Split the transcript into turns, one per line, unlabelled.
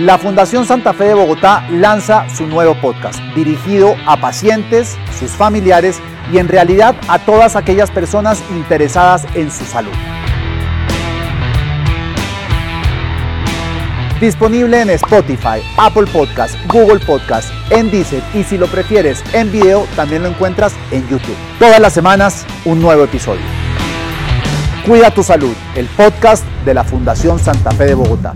La Fundación Santa Fe de Bogotá lanza su nuevo podcast, dirigido a pacientes, sus familiares y en realidad a todas aquellas personas interesadas en su salud. Disponible en Spotify, Apple Podcast, Google Podcast, en Deezer y si lo prefieres en video también lo encuentras en YouTube. Todas las semanas un nuevo episodio. Cuida tu salud, el podcast de la Fundación Santa Fe de Bogotá.